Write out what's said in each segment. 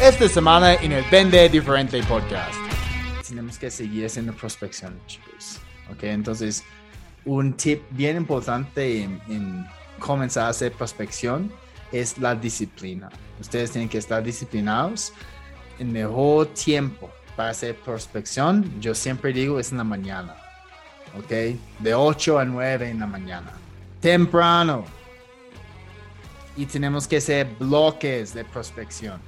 esta semana en el Vende Diferente Podcast. Tenemos que seguir haciendo prospección, chicos. Ok, entonces, un tip bien importante en, en comenzar a hacer prospección es la disciplina. Ustedes tienen que estar disciplinados. El mejor tiempo para hacer prospección, yo siempre digo, es en la mañana. ¿Ok? De 8 a 9 en la mañana. Temprano. Y tenemos que hacer bloques de prospección.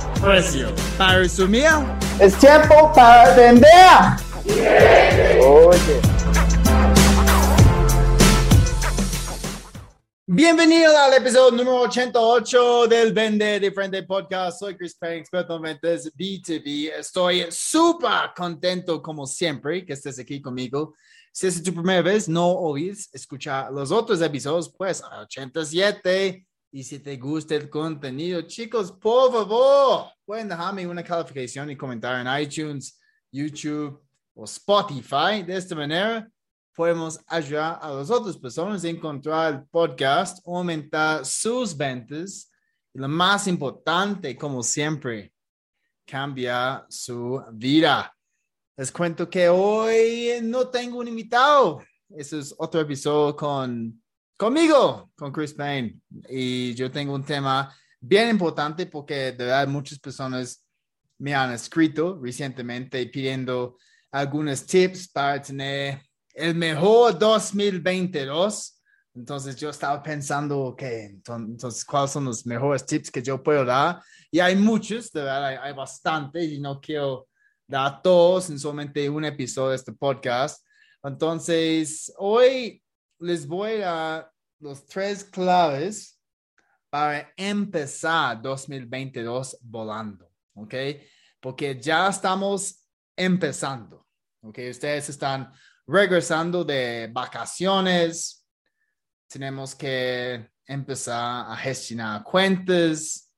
precio. Para resumir, Es tiempo para vender. Oye. bienvenido al episodio número 88 del Vende Diferente Podcast. Soy Chris Payne, experto en ventas B2B. Estoy súper contento, como siempre, que estés aquí conmigo. Si es tu primera vez, no olvides escuchar los otros episodios, pues 87. Y si te gusta el contenido, chicos, por favor, pueden dejarme una calificación y comentar en iTunes, YouTube o Spotify. De esta manera, podemos ayudar a las otras personas a encontrar el podcast, aumentar sus ventas y lo más importante, como siempre, cambiar su vida. Les cuento que hoy no tengo un invitado. Ese es otro episodio con, conmigo, con Chris Payne. Y yo tengo un tema bien importante porque de verdad muchas personas me han escrito recientemente pidiendo algunos tips para tener el mejor 2022. Entonces yo estaba pensando, ok, entonces, ¿cuáles son los mejores tips que yo puedo dar? Y hay muchos, de verdad, hay, hay bastantes y no quiero dar todos en solamente un episodio de este podcast. Entonces, hoy les voy a los tres claves para empezar 2022 volando, ¿ok? Porque ya estamos empezando, ¿ok? Ustedes están regresando de vacaciones, tenemos que empezar a gestionar cuentas,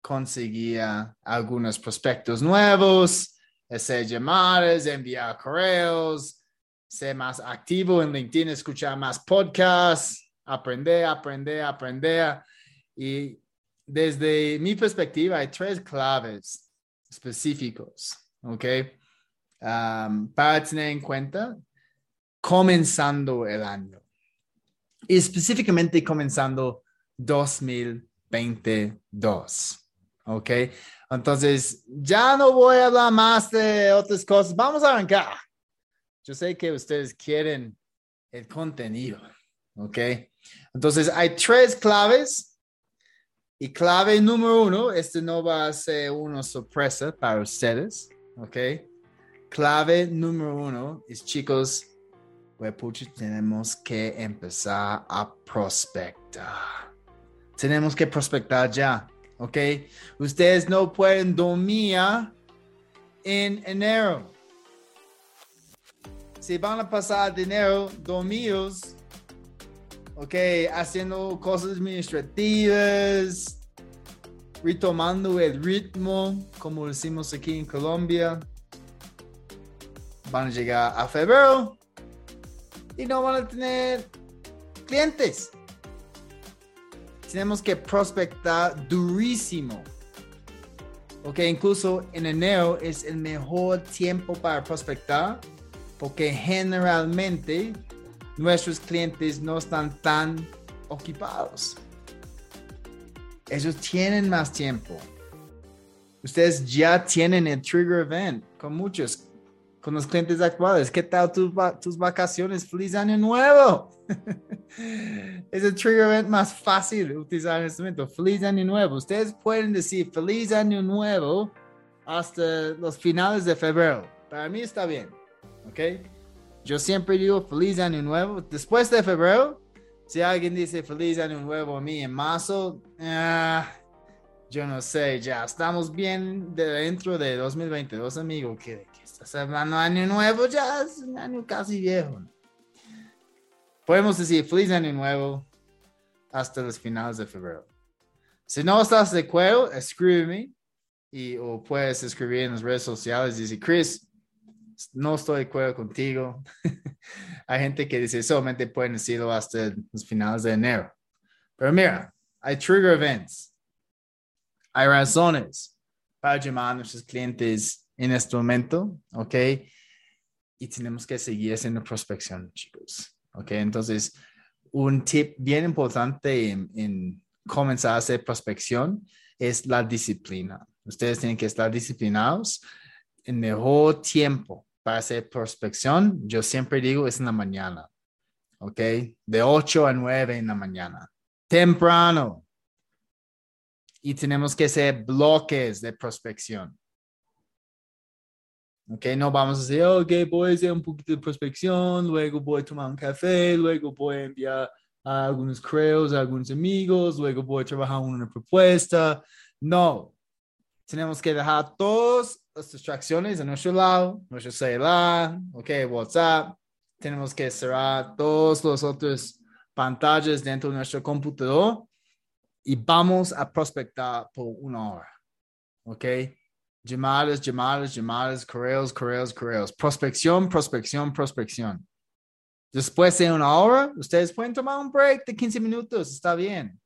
conseguir algunos prospectos nuevos, hacer llamadas, enviar correos, ser más activo en LinkedIn, escuchar más podcasts, aprender, aprender, aprender. Y desde mi perspectiva hay tres claves específicos, ¿ok? Um, para tener en cuenta comenzando el año y específicamente comenzando 2022. ¿Ok? Entonces, ya no voy a hablar más de otras cosas. Vamos a arrancar. Yo sé que ustedes quieren el contenido. ¿Ok? Entonces, hay tres claves. Y clave número uno, este no va a ser una sorpresa para ustedes. ¿Ok? Clave número uno es, chicos, Pucha, tenemos que empezar a prospectar. Tenemos que prospectar ya, ¿ok? Ustedes no pueden dormir en enero. Si van a pasar dinero dormidos, ¿ok? Haciendo cosas administrativas, retomando el ritmo, como decimos aquí en Colombia, van a llegar a febrero y no van a tener clientes. Tenemos que prospectar durísimo. Ok, incluso en enero es el mejor tiempo para prospectar porque generalmente nuestros clientes no están tan ocupados. Ellos tienen más tiempo. Ustedes ya tienen el trigger event con muchos con los clientes actuales. ¿Qué tal tus, tus vacaciones? ¡Feliz Año Nuevo! es el trigger event más fácil de utilizar en este momento. ¡Feliz Año Nuevo! Ustedes pueden decir ¡Feliz Año Nuevo! hasta los finales de febrero. Para mí está bien. ¿Ok? Yo siempre digo ¡Feliz Año Nuevo! Después de febrero, si alguien dice ¡Feliz Año Nuevo! a mí en marzo, uh, yo no sé, ya estamos bien de dentro de 2022, amigo, que, que estás hablando año nuevo, ya es un año casi viejo. Podemos decir feliz año nuevo hasta los finales de febrero. Si no estás de acuerdo, escríbeme y o puedes escribir en las redes sociales y decir, Chris, no estoy de acuerdo contigo. hay gente que dice solamente pueden decirlo hasta los finales de enero. Pero mira, hay trigger events. Hay razones para llamar a nuestros clientes en este momento, ¿ok? Y tenemos que seguir haciendo prospección, chicos, ¿ok? Entonces, un tip bien importante en, en comenzar a hacer prospección es la disciplina. Ustedes tienen que estar disciplinados. El mejor tiempo para hacer prospección, yo siempre digo, es en la mañana. ¿Ok? De 8 a 9 en la mañana. Temprano. Y tenemos que hacer bloques de prospección. ¿Ok? No vamos a decir, ok, voy a hacer un poquito de prospección, luego voy a tomar un café, luego voy a enviar a algunos creos, a algunos amigos, luego voy a trabajar una propuesta. No, tenemos que dejar todas las distracciones a nuestro lado, nuestro celular, ok, WhatsApp. Tenemos que cerrar todas las otras pantallas dentro de nuestro computador y vamos a prospectar por una hora, ok. Llamadas, llamadas, llamadas, correos, correos, correos. Prospección, prospección, prospección. Después de una hora, ustedes pueden tomar un break de 15 minutos, está bien.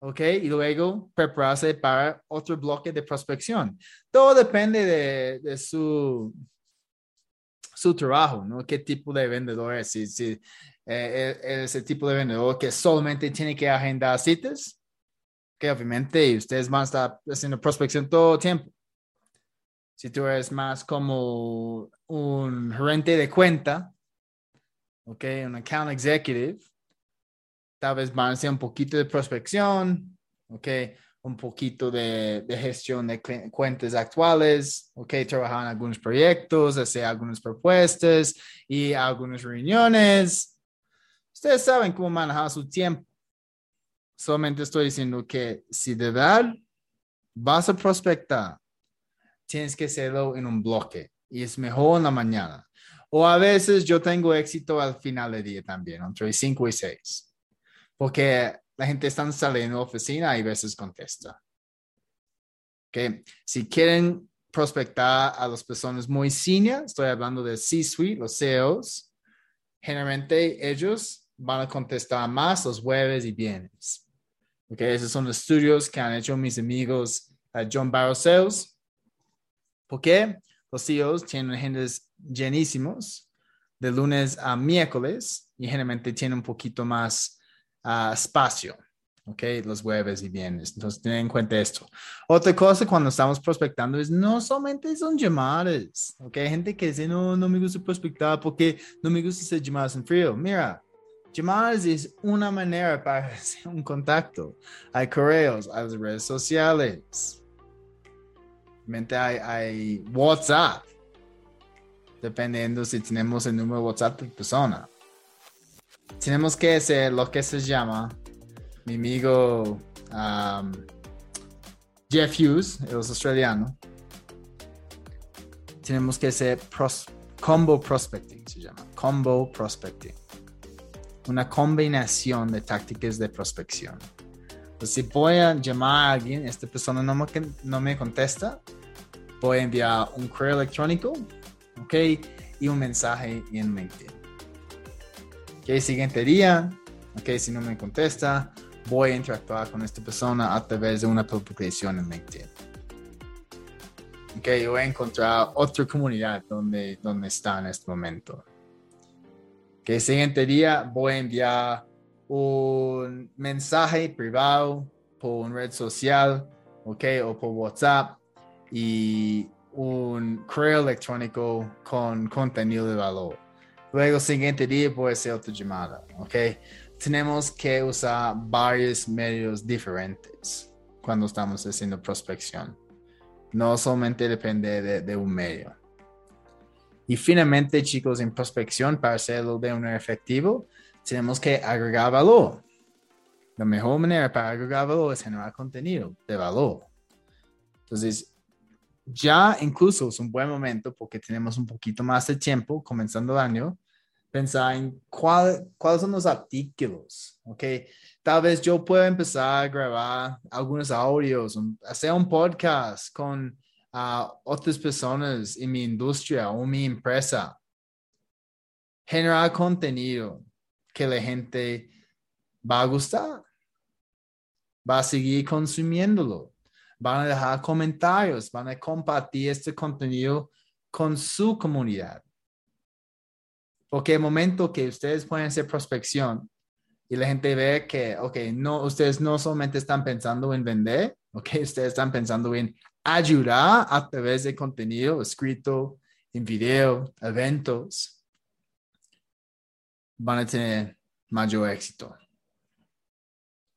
¿Ok? Y luego prepararse para otro bloque de prospección. Todo depende de, de su, su trabajo, ¿no? ¿Qué tipo de vendedor es? Si, si eh, eh es el tipo de vendedor que solamente tiene que agendar citas, que obviamente ustedes van a estar haciendo prospección todo el tiempo. Si tú eres más como un gerente de cuenta, ¿ok? Un account executive, tal vez van a hacer un poquito de prospección, ¿ok? Un poquito de, de gestión de cuentas actuales, ¿ok? Trabajar en algunos proyectos, hacer algunas propuestas y algunas reuniones. Ustedes saben cómo manejar su tiempo. Solamente estoy diciendo que si de verdad vas a prospectar, tienes que hacerlo en un bloque y es mejor en la mañana. O a veces yo tengo éxito al final del día también, entre 5 y 6. Porque la gente está saliendo de la oficina y a veces contesta. Okay. Si quieren prospectar a las personas muy senior, estoy hablando de C-suite, los CEOs, generalmente ellos van a contestar más los jueves y viernes. Okay. Esos son los estudios que han hecho mis amigos uh, John Barrow Sales. ¿Por qué? Los CEOs tienen agendas llenísimos de lunes a miércoles y generalmente tiene un poquito más uh, espacio, ¿ok? Los jueves y viernes. Entonces, ten en cuenta esto. Otra cosa cuando estamos prospectando es no solamente son llamadas, ¿ok? Hay gente que dice, no, no me gusta prospectar porque no me gusta hacer llamadas en frío. Mira, llamadas es una manera para hacer un contacto. Hay correos, hay redes sociales. Hay, hay WhatsApp dependiendo si tenemos el número de WhatsApp de persona. Tenemos que hacer lo que se llama, mi amigo um, Jeff Hughes, el australiano, tenemos que hacer combo prospecting, se llama, combo prospecting. Una combinación de tácticas de prospección. Pues si voy a llamar a alguien, esta persona no me, no me contesta, voy a enviar un correo electrónico ¿ok? Y un mensaje en LinkedIn. ¿Ok? Siguiente día, ¿ok? Si no me contesta, voy a interactuar con esta persona a través de una publicación en LinkedIn. Ok, voy a encontrar otra comunidad donde, donde está en este momento. Ok, siguiente día voy a enviar un mensaje privado por una red social, ok, o por WhatsApp y un correo electrónico con contenido de valor. Luego, siguiente día puede ser otra llamada, ¿ok? Tenemos que usar varios medios diferentes cuando estamos haciendo prospección. No solamente depende de, de un medio. Y finalmente, chicos, en prospección, para hacerlo de un efectivo, tenemos que agregar valor. La mejor manera para agregar valor es generar contenido de valor. Entonces, ya incluso es un buen momento porque tenemos un poquito más de tiempo comenzando el año, pensar en cuál, cuáles son los artículos, ¿ok? Tal vez yo pueda empezar a grabar algunos audios, hacer un podcast con uh, otras personas en mi industria o mi empresa. Generar contenido que la gente va a gustar, va a seguir consumiéndolo van a dejar comentarios, van a compartir este contenido con su comunidad. Porque el momento que ustedes pueden hacer prospección y la gente ve que, ok, no, ustedes no solamente están pensando en vender, ok, ustedes están pensando en ayudar a través de contenido escrito, en video, eventos, van a tener mayor éxito.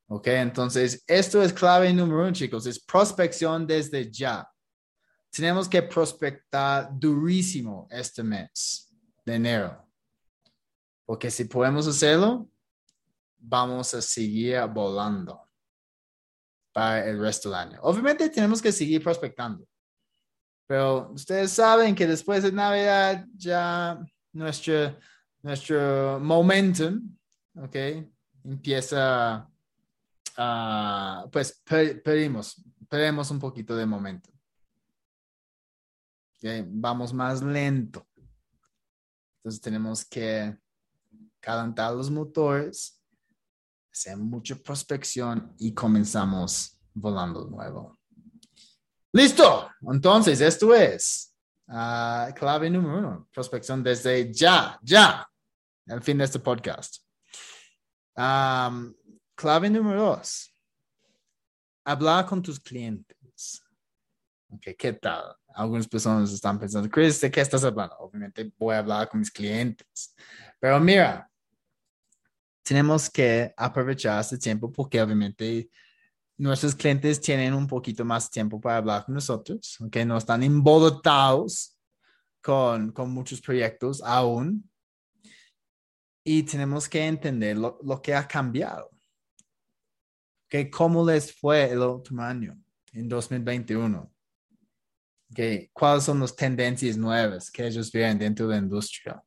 Ok, entonces esto es clave número uno, chicos, es prospección desde ya. Tenemos que prospectar durísimo este mes de enero. Porque si podemos hacerlo, vamos a seguir volando para el resto del año. Obviamente tenemos que seguir prospectando. Pero ustedes saben que después de Navidad ya nuestro, nuestro momentum, ¿ok? Empieza Ah, pues pedimos, pedimos un poquito de momento. Vamos más lento. Entonces tenemos que calentar los motores, hacer mucha prospección y comenzamos volando nuevo. Listo. Entonces, esto es uh, clave número uno, prospección desde ya, ya, al fin de este podcast. Clave número dos. Hablar con tus clientes. Okay, ¿Qué tal? Algunas personas están pensando, Chris, ¿de qué estás hablando? Obviamente voy a hablar con mis clientes. Pero mira, tenemos que aprovechar este tiempo porque obviamente nuestros clientes tienen un poquito más tiempo para hablar con nosotros, que no están involucrados con, con muchos proyectos aún. Y tenemos que entender lo, lo que ha cambiado que cómo les fue el último año, en 2021. ¿Cuáles son las tendencias nuevas que ellos ven dentro de la industria?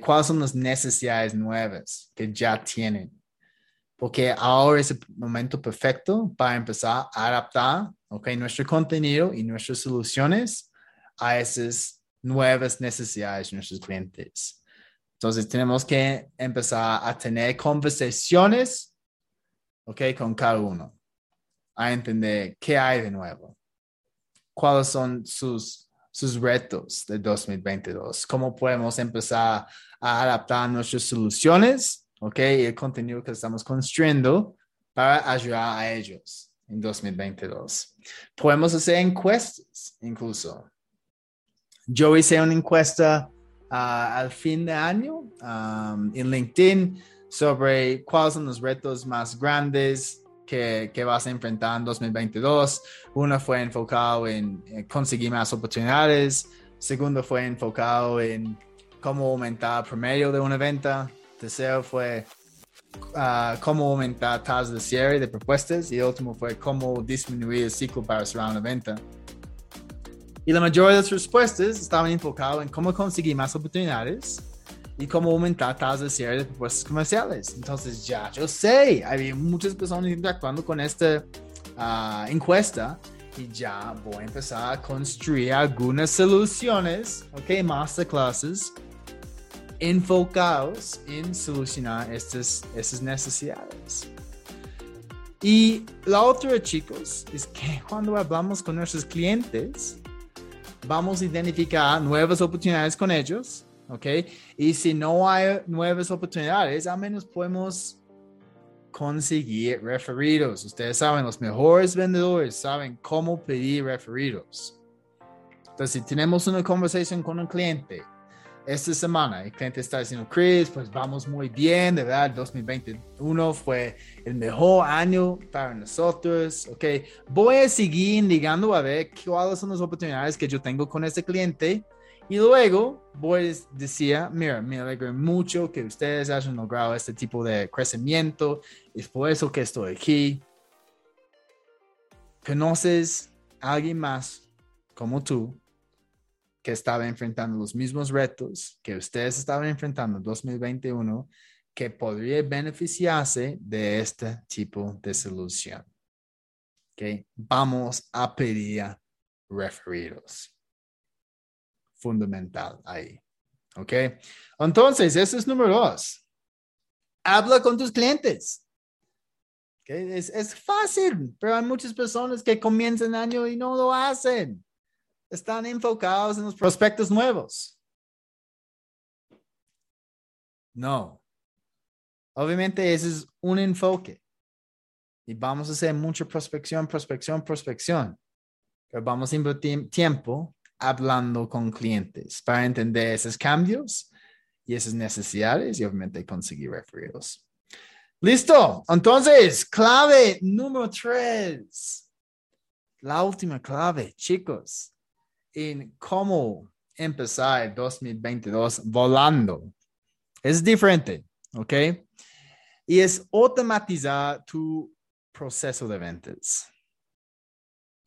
¿Cuáles son las necesidades nuevas que ya tienen? Porque ahora es el momento perfecto para empezar a adaptar okay, nuestro contenido y nuestras soluciones a esas nuevas necesidades de nuestros clientes. Entonces, tenemos que empezar a tener conversaciones ¿ok? Con cada uno, a entender qué hay de nuevo, cuáles son sus, sus retos de 2022, cómo podemos empezar a adaptar nuestras soluciones, ¿ok? Y el contenido que estamos construyendo para ayudar a ellos en 2022. Podemos hacer encuestas incluso. Yo hice una encuesta ah, al fin de año um, en LinkedIn sobre cuáles son los retos más grandes que, vas a enfrentar en 2022. Uno fue enfocado en, conseguir más oportunidades. Segundo fue enfocado en cómo aumentar el promedio de una venta. Tercero fue uh, cómo aumentar tasas de cierre de propuestas. Y el último fue cómo disminuir el ciclo para cerrar una venta. Y la mayoría de las respuestas estaban enfocadas en cómo conseguir más oportunidades y cómo aumentar tasas de cierre de propuestas comerciales. Entonces ya, yo sé, hay muchas personas interactuando con esta uh, encuesta y ya voy a empezar a construir algunas soluciones, ok, masterclasses enfocados en solucionar estas, estas necesidades. Y la otra, chicos, es que cuando hablamos con nuestros clientes, vamos a identificar nuevas oportunidades con ellos ¿ok? Y si no hay nuevas oportunidades, al menos podemos conseguir referidos. Ustedes saben, los mejores vendedores saben cómo pedir referidos. Entonces, si tenemos una conversación con un cliente esta semana, el cliente está diciendo, Chris, pues vamos muy bien, de verdad, 2021 fue el mejor año para nosotros, ok, voy a seguir indicando a ver cuáles son las oportunidades que yo tengo con este cliente Y luego, Boyd decía, mira, me alegro mucho que ustedes hayan logrado este tipo de crecimiento, es por eso que estoy aquí. ¿Conoces a alguien más como tú que estaba enfrentando los mismos retos que ustedes estaban enfrentando en 2021 que podría beneficiarse de este tipo de solución? Okay. Vamos a pedir referidos fundamental ahí. ¿Ok? Entonces, eso es número dos. Habla con tus clientes. ¿Okay? Es, es fácil, pero hay muchas personas que comienzan el año y no lo hacen. Están enfocados en los prospectos nuevos. No. Obviamente ese es un enfoque. Y vamos a hacer mucha prospección, prospección, prospección. Pero vamos a invertir tiempo hablando con clientes para entender esos cambios y esas necesidades y obviamente conseguir referidos. Listo. Entonces, clave número tres. La última clave, chicos, en cómo empezar 2022 volando. Es diferente, ¿ok? Y es automatizar tu proceso de ventas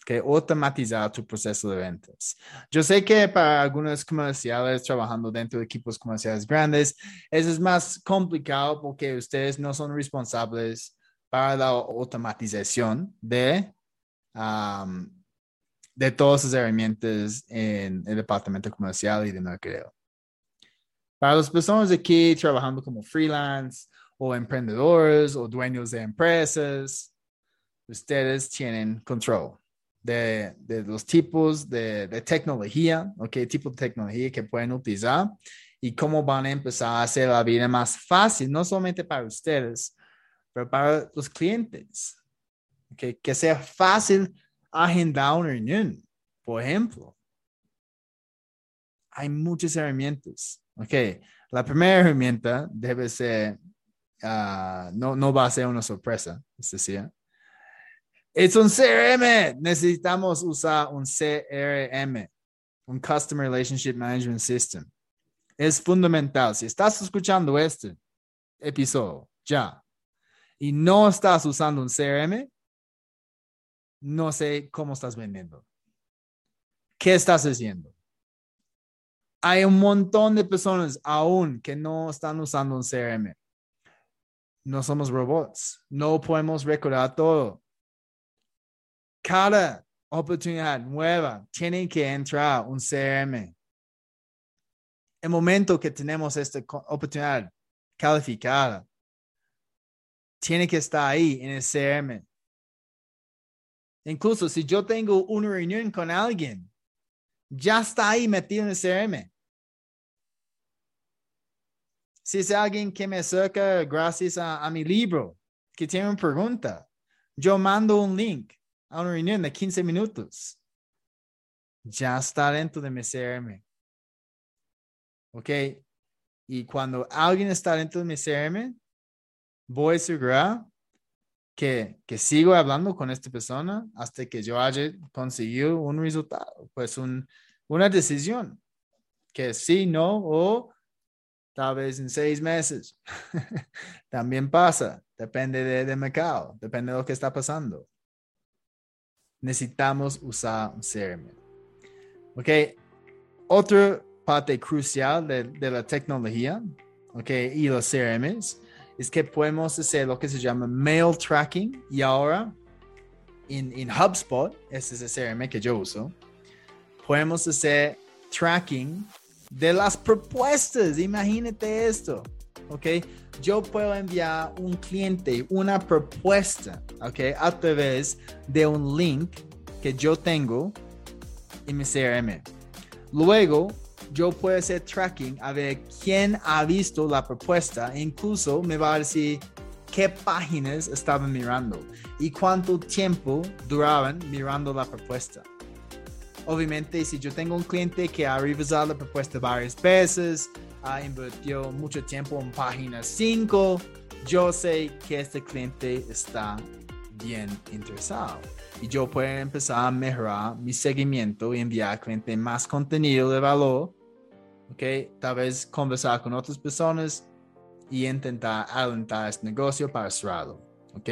que automatizar tu proceso de ventas. Yo sé que para algunos comerciales trabajando dentro de equipos comerciales grandes, eso es más complicado porque ustedes no son responsables para la automatización de, de todas las herramientas en el departamento comercial y de mercadeo. Para las personas aquí trabajando como freelance o emprendedores o dueños de empresas, ustedes tienen control de, los tipos de, tecnología, ¿ok? Tipo de tecnología que pueden utilizar y cómo van a empezar a hacer la vida más fácil, no solamente para ustedes, pero para los clientes. ¿okay? Que sea fácil agendar una reunión, por ejemplo. Hay muchas herramientas. Ok, la primera herramienta debe ser, ah, no, no va a ser una sorpresa, es decir, es un CRM. Necesitamos usar un CRM, un Customer Relationship Management System. Es fundamental. Si estás escuchando este episodio ya y no estás usando un CRM, no sé cómo estás vendiendo. ¿Qué estás haciendo? Hay un montón de personas aún que no están usando un CRM. No somos robots. No podemos recordar todo cada oportunidad nueva tiene que entrar un CRM. El momento que tenemos esta oportunidad calificada, tiene que estar ahí en el CRM. Incluso si yo tengo una reunión con alguien, ya está ahí metido en el CRM. Si es alguien que me acerca gracias a, a mi libro, que tiene una pregunta, yo mando un link a una reunión de 15 minutos. Ya está dentro de mi CRM. ¿Ok? Y cuando alguien está dentro de mi CRM, voy a asegurar que, que sigo hablando con esta persona hasta que yo haya conseguido un resultado, pues un, una decisión, que sí, no, o tal vez en seis meses. También pasa, depende del de mercado, depende de lo que está pasando necesitamos usar un CRM. Ok, otra parte crucial de, la tecnología ok, y los CRMs es que podemos hacer lo que se llama mail tracking y ahora en, en HubSpot, este es el CRM que yo uso, podemos hacer tracking de las propuestas. Imagínate esto. ¿Ok? Yo puedo enviar un cliente una propuesta, ¿ok? A través de un link que yo tengo en mi CRM. Luego, yo puedo hacer tracking a ver quién ha visto la propuesta incluso me va a decir qué páginas estaban mirando y cuánto tiempo duraban mirando la propuesta. Obviamente, si yo tengo un cliente que ha revisado la propuesta varias veces, ha invertido mucho tiempo en página 5, yo sé que este cliente está bien interesado. Y yo puedo empezar a mejorar mi seguimiento y enviar al cliente más contenido de valor ¿ok? Tal vez conversar con otras personas y intentar alentar este negocio para cerrarlo, ¿ok?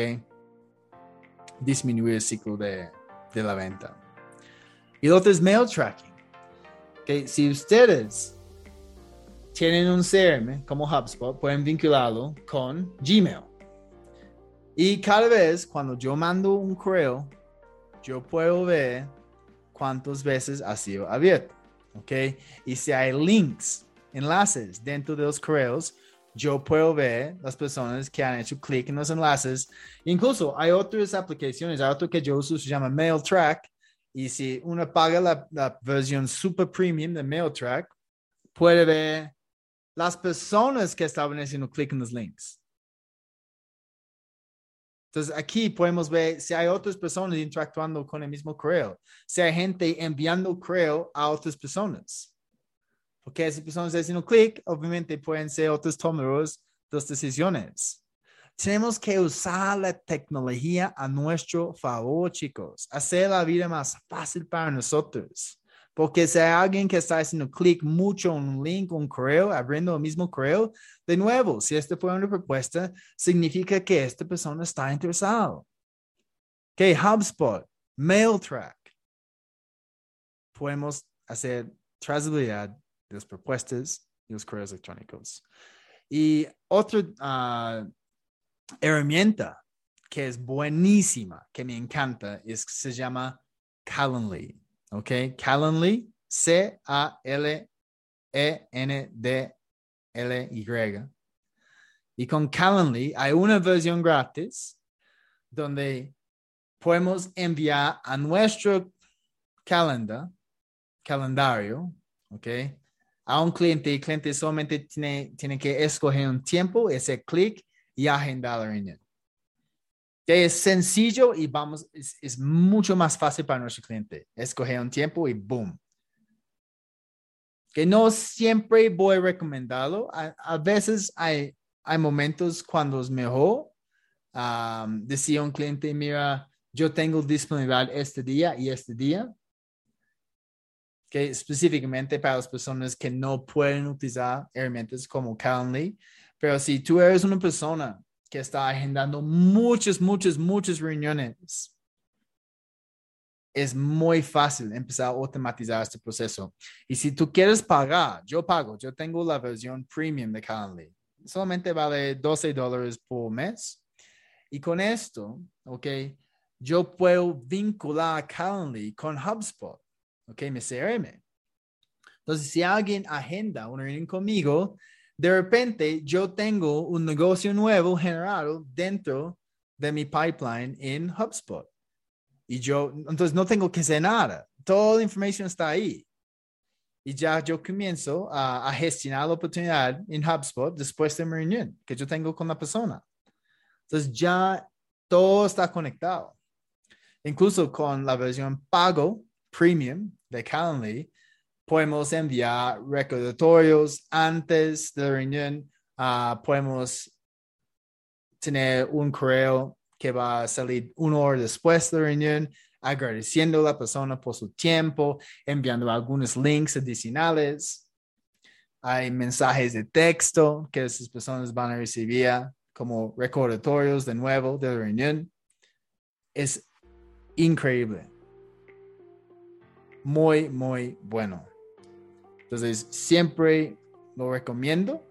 Disminuir el ciclo de, de la venta. Y lo otro es mail tracking. ¿ok? Si ustedes tienen un CRM como HubSpot, pueden vincularlo con Gmail. Y cada vez cuando yo mando un correo, yo puedo ver cuántas veces ha sido abierto. ¿Ok? Y si hay links, enlaces dentro de los correos, yo puedo ver las personas que han hecho clic en los enlaces. Incluso hay otras aplicaciones, hay otro que yo uso, se llama MailTrack. Y si uno paga la, la versión super premium de MailTrack, puede ver las personas que estaban haciendo clic en los links. Entonces aquí podemos ver si hay otras personas interactuando con el mismo correo, si hay gente enviando correo a otras personas. Porque esas personas haciendo clic, obviamente pueden ser otros tomadores de decisiones. Tenemos que usar la tecnología a nuestro favor, chicos. Hacer la vida más fácil para nosotros. Porque si hay alguien que está haciendo clic mucho en un link, un correo, abriendo el mismo correo, de nuevo, si esta fue una propuesta, significa que esta persona está interesada. Que HubSpot, MailTrack, podemos hacer trazabilidad de las propuestas y los correos electrónicos. Y otra uh, herramienta que es buenísima, que me encanta, es se llama Calendly. ¿Ok? Calendly, C-A-L-E-N-D-L-Y. Y con Calendly hay una versión gratis donde podemos enviar a nuestro calendar, calendario, ¿ok? A un cliente, el cliente solamente tiene, tiene que escoger un tiempo, ese clic y agendar la reunión es sencillo y vamos, es, es, mucho más fácil para nuestro cliente. Escoger un tiempo y boom. Que no siempre voy a recomendarlo. A, a veces hay, hay momentos cuando es mejor. Um, decía un cliente, mira, yo tengo disponibilidad este día y este día. Que específicamente para las personas que no pueden utilizar herramientas como Calendly. Pero si tú eres una persona que está agendando muchas, muchas, muchas reuniones. Es muy fácil empezar a automatizar este proceso. Y si tú quieres pagar, yo pago, yo tengo la versión premium de Calendly. Solamente vale 12 dólares por mes. Y con esto, ok, yo puedo vincular Calendly con HubSpot, ok, mi CRM. Entonces, si alguien agenda una reunión conmigo, de repente yo tengo un negocio nuevo generado dentro de mi pipeline en HubSpot. Y yo, entonces no tengo que hacer nada. Toda la información está ahí. Y ya yo comienzo a, gestionar la oportunidad en HubSpot después de mi reunión que yo tengo con la persona. Entonces ya todo está conectado. Incluso con la versión pago premium de Calendly, podemos enviar recordatorios antes de la reunión, uh, podemos tener un correo que va a salir una hora después de la reunión, agradeciendo a la persona por su tiempo, enviando algunos links adicionales. Hay mensajes de texto que esas personas van a recibir como recordatorios de nuevo de la reunión. Es increíble. Muy, muy bueno. Entonces, siempre lo recomiendo,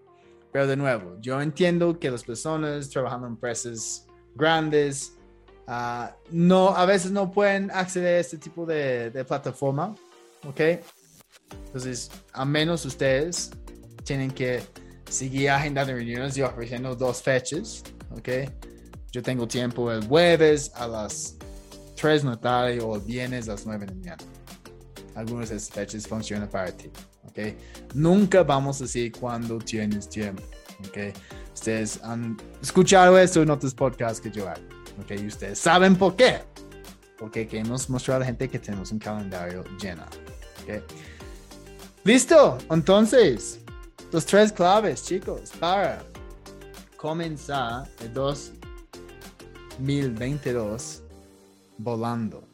pero de nuevo, yo entiendo que las personas trabajando en empresas grandes uh, no, a veces no pueden acceder a este tipo de, de plataforma, ¿ok? Entonces, a menos ustedes tienen que seguir agendando reuniones y ofreciendo dos fechas, ¿ok? Yo tengo tiempo el jueves a las 3 de la tarde o el viernes a las 9 de la mañana. Algunas de esas fechas funcionan para ti. ¿Ok? Nunca vamos a decir cuando tienes tiempo, ¿ok? Ustedes han escuchado esto en otros podcasts que yo hago, ¿ok? Y ustedes saben por qué. Porque queremos mostrar a la gente que tenemos un calendario lleno, ¿ok? Listo, entonces, los tres claves, chicos, para comenzar el 2022 volando.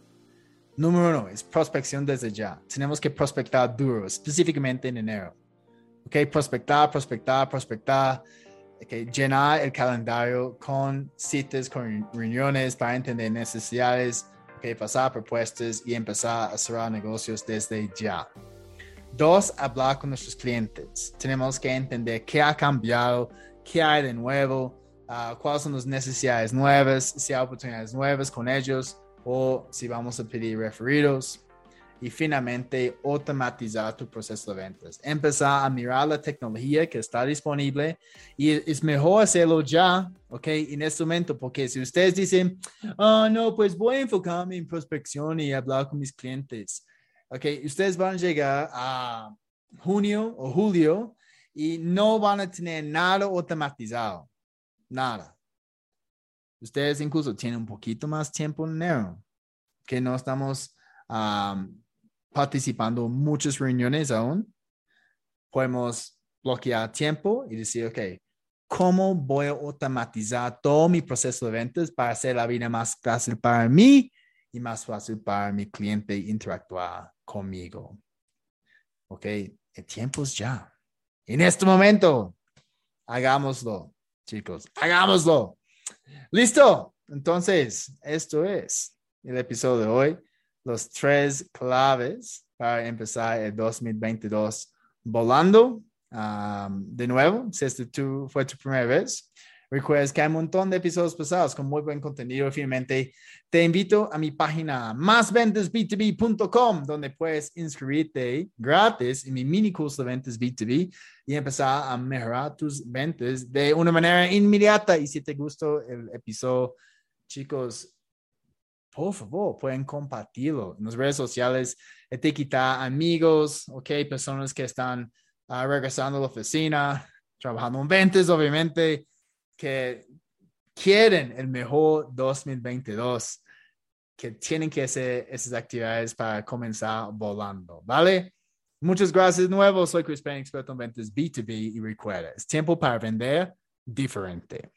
Número uno es prospección desde ya. Tenemos que prospectar duro, específicamente en enero. Ok, prospectar, prospectar, prospectar. Okay, llenar el calendario con citas, con reuniones para entender necesidades, okay, pasar propuestas y empezar a cerrar negocios desde ya. Dos, hablar con nuestros clientes. Tenemos que entender qué ha cambiado, qué hay de nuevo, uh, cuáles son las necesidades nuevas, si hay oportunidades nuevas con ellos o si vamos a pedir referidos y finalmente automatizar tu proceso de ventas. Empezar a mirar la tecnología que está disponible y es mejor hacerlo ya, ¿ok? En este momento, porque si ustedes dicen, oh, no, pues voy a enfocarme en prospección y hablar con mis clientes, ¿ok? Ustedes van a llegar a junio o julio y no van a tener nada automatizado, nada. Ustedes incluso tienen un poquito más tiempo en enero, que no estamos participando en muchas reuniones aún, podemos bloquear tiempo y decir, ok, ¿cómo voy a automatizar todo mi proceso de ventas para hacer la vida más fácil para mí y más fácil para mi cliente interactuar conmigo? Ok, el tiempo es ya. En este momento, hagámoslo, chicos, hagámoslo. Listo. Entonces, esto es el episodio de hoy los tres claves para empezar el 2022 volando. de nuevo, si este tu, fue tu primera vez, recuerda que hay un montón de episodios pasados con muy buen contenido. Finalmente, te invito a mi página másventasb2b.com, donde puedes inscribirte gratis en mi mini curso de ventas B2B y empezar a mejorar tus ventas de una manera inmediata. Y si te gustó el episodio, chicos, por favor, pueden compartirlo en las redes sociales, etiquetar amigos, ok, personas que están ah, regresando a la oficina, trabajando en ventas, obviamente, que quieren el mejor 2022, que tienen que hacer esas actividades para comenzar volando, ¿vale? Muchas gracias de nuevo. Soy Chris Payne, experto en ventas B2B y recuerda, es tiempo para vender diferente.